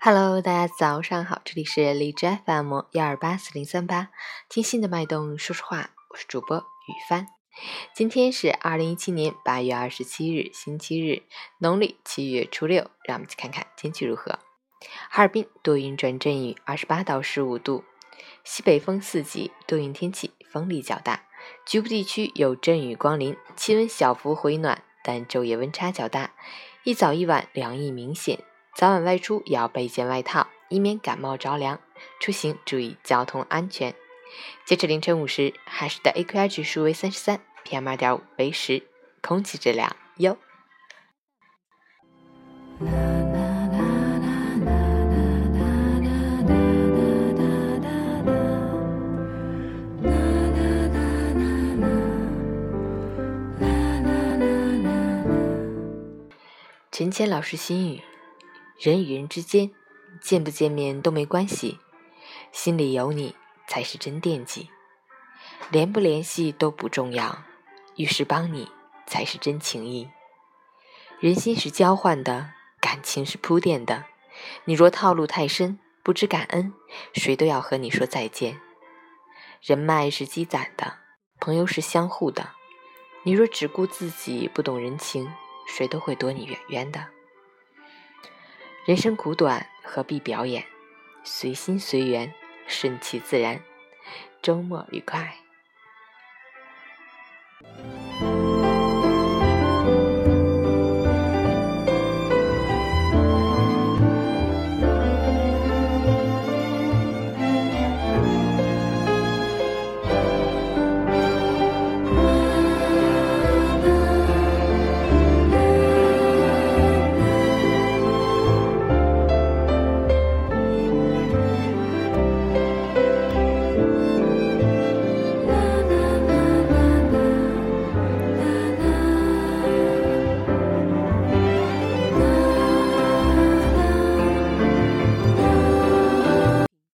Hello，大家早上好，这里是荔枝 FM 幺二八四零三八，听心的脉动说说话，我是主播雨帆。今天是二零一七年八月二十七日，星期日，农历七月初六。让我们去看看天气如何。哈尔滨多云转阵雨，二十八到十五度，西北风四级，多云天气，风力较大，局部地区有阵雨光临，气温小幅回暖，但昼夜温差较大，一早一晚凉意明显。早晚外出也要备件外套，以免感冒着凉。出行注意交通安全。截至凌晨五时，海市的 AQI 指数为三十三，PM 二点五为十，空气质量优。陈谦老师心语。人与人之间，见不见面都没关系，心里有你才是真惦记。联不联系都不重要，遇事帮你才是真情谊。人心是交换的，感情是铺垫的。你若套路太深，不知感恩，谁都要和你说再见。人脉是积攒的，朋友是相互的。你若只顾自己，不懂人情，谁都会躲你远远的。人生苦短，何必表演？随心随缘，顺其自然。周末愉快。